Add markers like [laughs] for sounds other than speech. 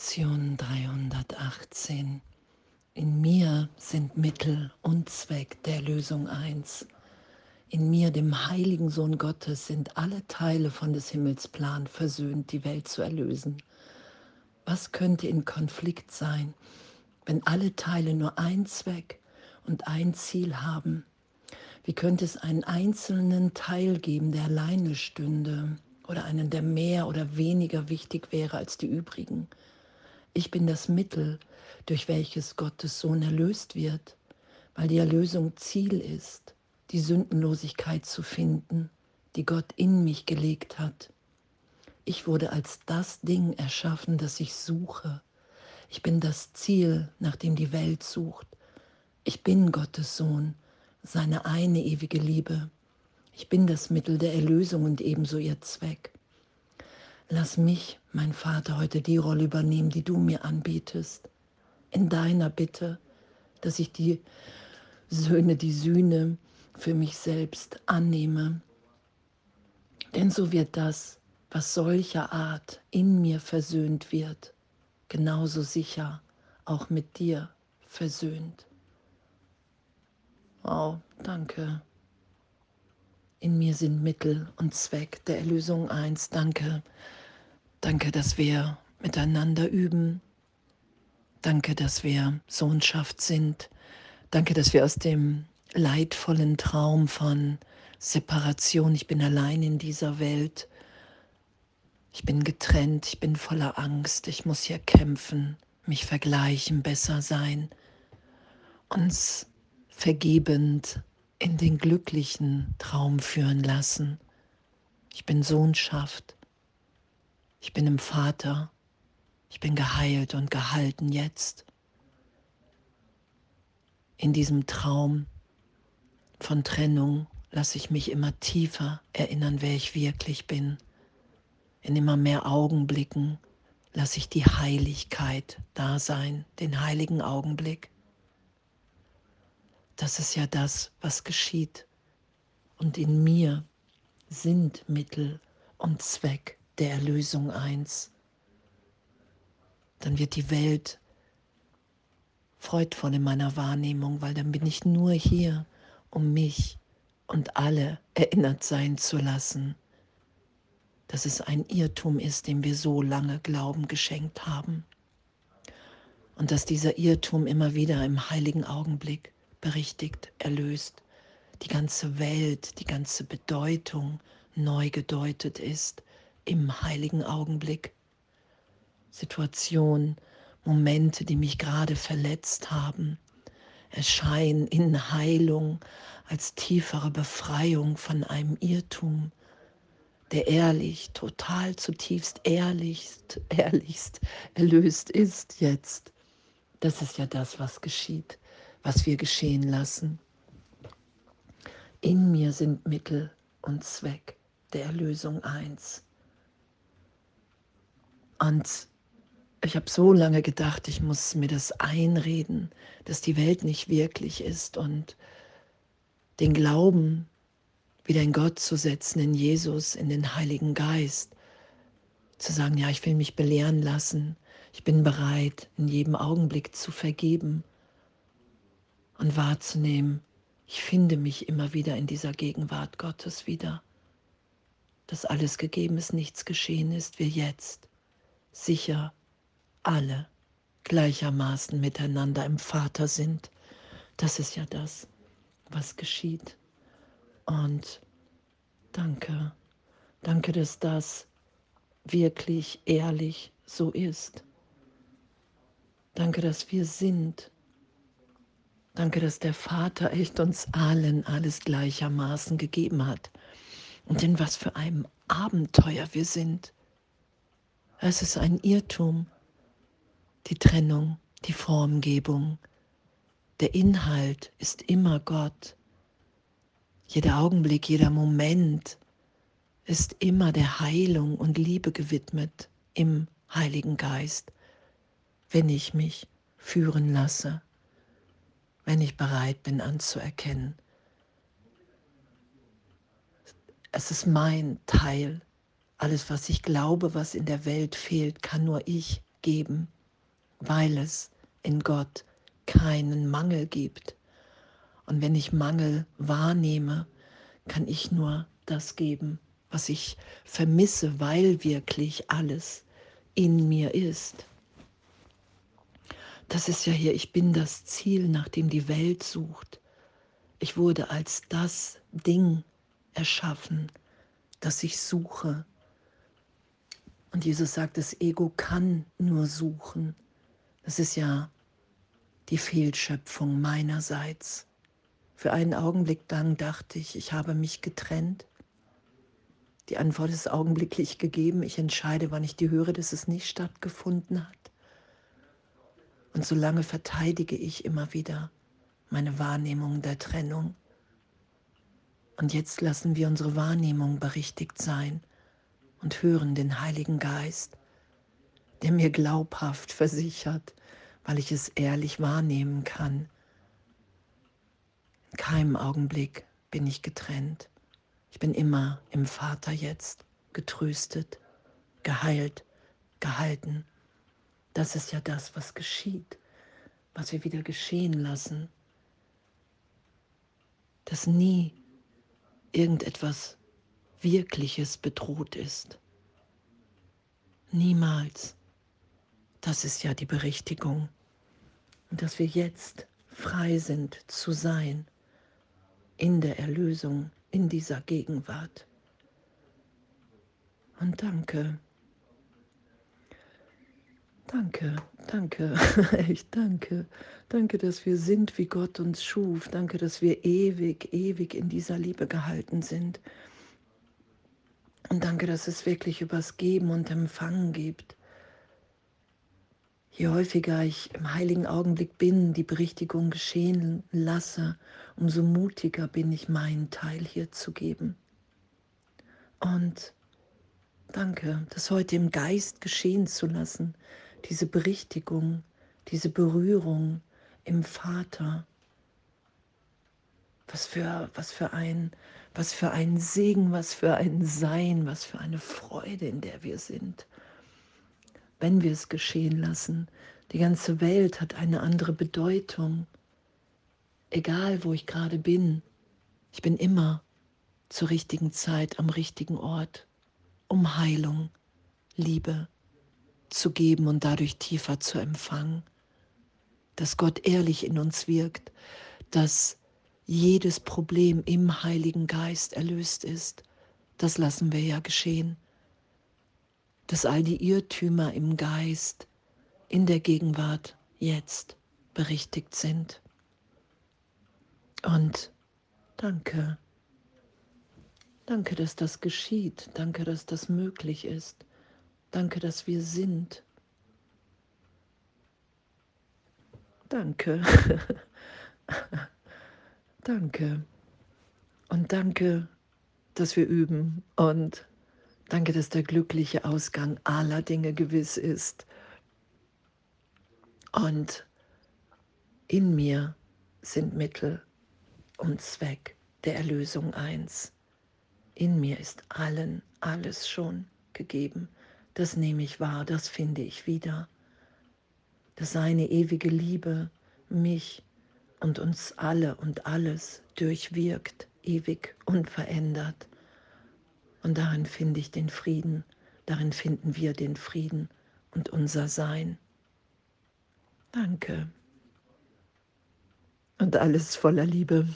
Lektion 318. In mir sind Mittel und Zweck der Lösung eins. In mir, dem heiligen Sohn Gottes, sind alle Teile von des Himmels Plan versöhnt, die Welt zu erlösen. Was könnte in Konflikt sein, wenn alle Teile nur ein Zweck und ein Ziel haben? Wie könnte es einen einzelnen Teil geben, der alleine stünde oder einen, der mehr oder weniger wichtig wäre als die übrigen? Ich bin das Mittel, durch welches Gottes Sohn erlöst wird, weil die Erlösung Ziel ist, die Sündenlosigkeit zu finden, die Gott in mich gelegt hat. Ich wurde als das Ding erschaffen, das ich suche. Ich bin das Ziel, nach dem die Welt sucht. Ich bin Gottes Sohn, seine eine ewige Liebe. Ich bin das Mittel der Erlösung und ebenso ihr Zweck. Lass mich, mein Vater, heute die Rolle übernehmen, die du mir anbietest. In deiner Bitte, dass ich die Söhne, die Sühne für mich selbst annehme. Denn so wird das, was solcher Art in mir versöhnt wird, genauso sicher auch mit dir versöhnt. Wow, danke. In mir sind Mittel und Zweck der Erlösung eins. Danke Danke, dass wir miteinander üben. Danke, dass wir Sohnschaft sind. Danke, dass wir aus dem leidvollen Traum von Separation, ich bin allein in dieser Welt, ich bin getrennt, ich bin voller Angst, ich muss hier kämpfen, mich vergleichen, besser sein, uns vergebend in den glücklichen Traum führen lassen. Ich bin Sohnschaft. Ich bin im Vater. Ich bin geheilt und gehalten jetzt. In diesem Traum von Trennung lasse ich mich immer tiefer erinnern, wer ich wirklich bin. In immer mehr Augenblicken lasse ich die Heiligkeit da sein, den heiligen Augenblick. Das ist ja das, was geschieht. Und in mir sind Mittel und Zweck der Erlösung eins. Dann wird die Welt freudvoll in meiner Wahrnehmung, weil dann bin ich nur hier, um mich und alle erinnert sein zu lassen, dass es ein Irrtum ist, dem wir so lange Glauben geschenkt haben. Und dass dieser Irrtum immer wieder im heiligen Augenblick berichtigt, erlöst, die ganze Welt, die ganze Bedeutung neu gedeutet ist, im heiligen Augenblick. Situationen, Momente, die mich gerade verletzt haben, erscheinen in Heilung als tiefere Befreiung von einem Irrtum, der ehrlich, total zutiefst ehrlichst, ehrlichst erlöst ist jetzt. Das ist ja das, was geschieht, was wir geschehen lassen. In mir sind Mittel und Zweck der Erlösung eins. Und ich habe so lange gedacht, ich muss mir das einreden, dass die Welt nicht wirklich ist und den Glauben wieder in Gott zu setzen, in Jesus, in den Heiligen Geist, zu sagen, ja, ich will mich belehren lassen, ich bin bereit, in jedem Augenblick zu vergeben und wahrzunehmen, ich finde mich immer wieder in dieser Gegenwart Gottes wieder, dass alles gegeben ist, nichts geschehen ist, wie jetzt sicher alle gleichermaßen miteinander im Vater sind. Das ist ja das, was geschieht. Und danke, danke, dass das wirklich ehrlich so ist. Danke, dass wir sind. Danke, dass der Vater echt uns allen alles gleichermaßen gegeben hat. Und in was für einem Abenteuer wir sind. Es ist ein Irrtum, die Trennung, die Formgebung. Der Inhalt ist immer Gott. Jeder Augenblick, jeder Moment ist immer der Heilung und Liebe gewidmet im Heiligen Geist, wenn ich mich führen lasse, wenn ich bereit bin anzuerkennen. Es ist mein Teil alles, was ich glaube, was in der Welt fehlt, kann nur ich geben, weil es in Gott keinen Mangel gibt. Und wenn ich Mangel wahrnehme, kann ich nur das geben, was ich vermisse, weil wirklich alles in mir ist. Das ist ja hier, ich bin das Ziel, nach dem die Welt sucht. Ich wurde als das Ding erschaffen, das ich suche. Und Jesus sagt, das Ego kann nur suchen. Das ist ja die Fehlschöpfung meinerseits. Für einen Augenblick lang dachte ich, ich habe mich getrennt. Die Antwort ist augenblicklich gegeben. Ich entscheide, wann ich die höre, dass es nicht stattgefunden hat. Und solange verteidige ich immer wieder meine Wahrnehmung der Trennung. Und jetzt lassen wir unsere Wahrnehmung berichtigt sein und hören den Heiligen Geist, der mir glaubhaft versichert, weil ich es ehrlich wahrnehmen kann. In keinem Augenblick bin ich getrennt. Ich bin immer im Vater jetzt, getröstet, geheilt, gehalten. Das ist ja das, was geschieht, was wir wieder geschehen lassen. Dass nie irgendetwas Wirkliches bedroht ist. Niemals. Das ist ja die Berichtigung. Und dass wir jetzt frei sind zu sein in der Erlösung, in dieser Gegenwart. Und danke. Danke, danke, [laughs] ich danke. Danke, dass wir sind, wie Gott uns schuf. Danke, dass wir ewig, ewig in dieser Liebe gehalten sind. Und danke, dass es wirklich übers Geben und Empfangen gibt. Je häufiger ich im heiligen Augenblick bin, die Berichtigung geschehen lasse, umso mutiger bin ich, meinen Teil hier zu geben. Und danke, das heute im Geist geschehen zu lassen, diese Berichtigung, diese Berührung im Vater. Was für, was für ein, was für ein Segen, was für ein Sein, was für eine Freude, in der wir sind wenn wir es geschehen lassen. Die ganze Welt hat eine andere Bedeutung. Egal, wo ich gerade bin, ich bin immer zur richtigen Zeit am richtigen Ort, um Heilung, Liebe zu geben und dadurch tiefer zu empfangen. Dass Gott ehrlich in uns wirkt, dass jedes Problem im Heiligen Geist erlöst ist. Das lassen wir ja geschehen dass all die Irrtümer im Geist in der Gegenwart jetzt berichtigt sind. Und danke. Danke, dass das geschieht. Danke, dass das möglich ist. Danke, dass wir sind. Danke. [laughs] danke. Und danke, dass wir üben und Danke, dass der glückliche Ausgang aller Dinge gewiss ist. Und in mir sind Mittel und Zweck der Erlösung eins. In mir ist allen alles schon gegeben. Das nehme ich wahr, das finde ich wieder. Dass seine ewige Liebe mich und uns alle und alles durchwirkt, ewig unverändert. Und darin finde ich den Frieden, darin finden wir den Frieden und unser Sein. Danke. Und alles voller Liebe.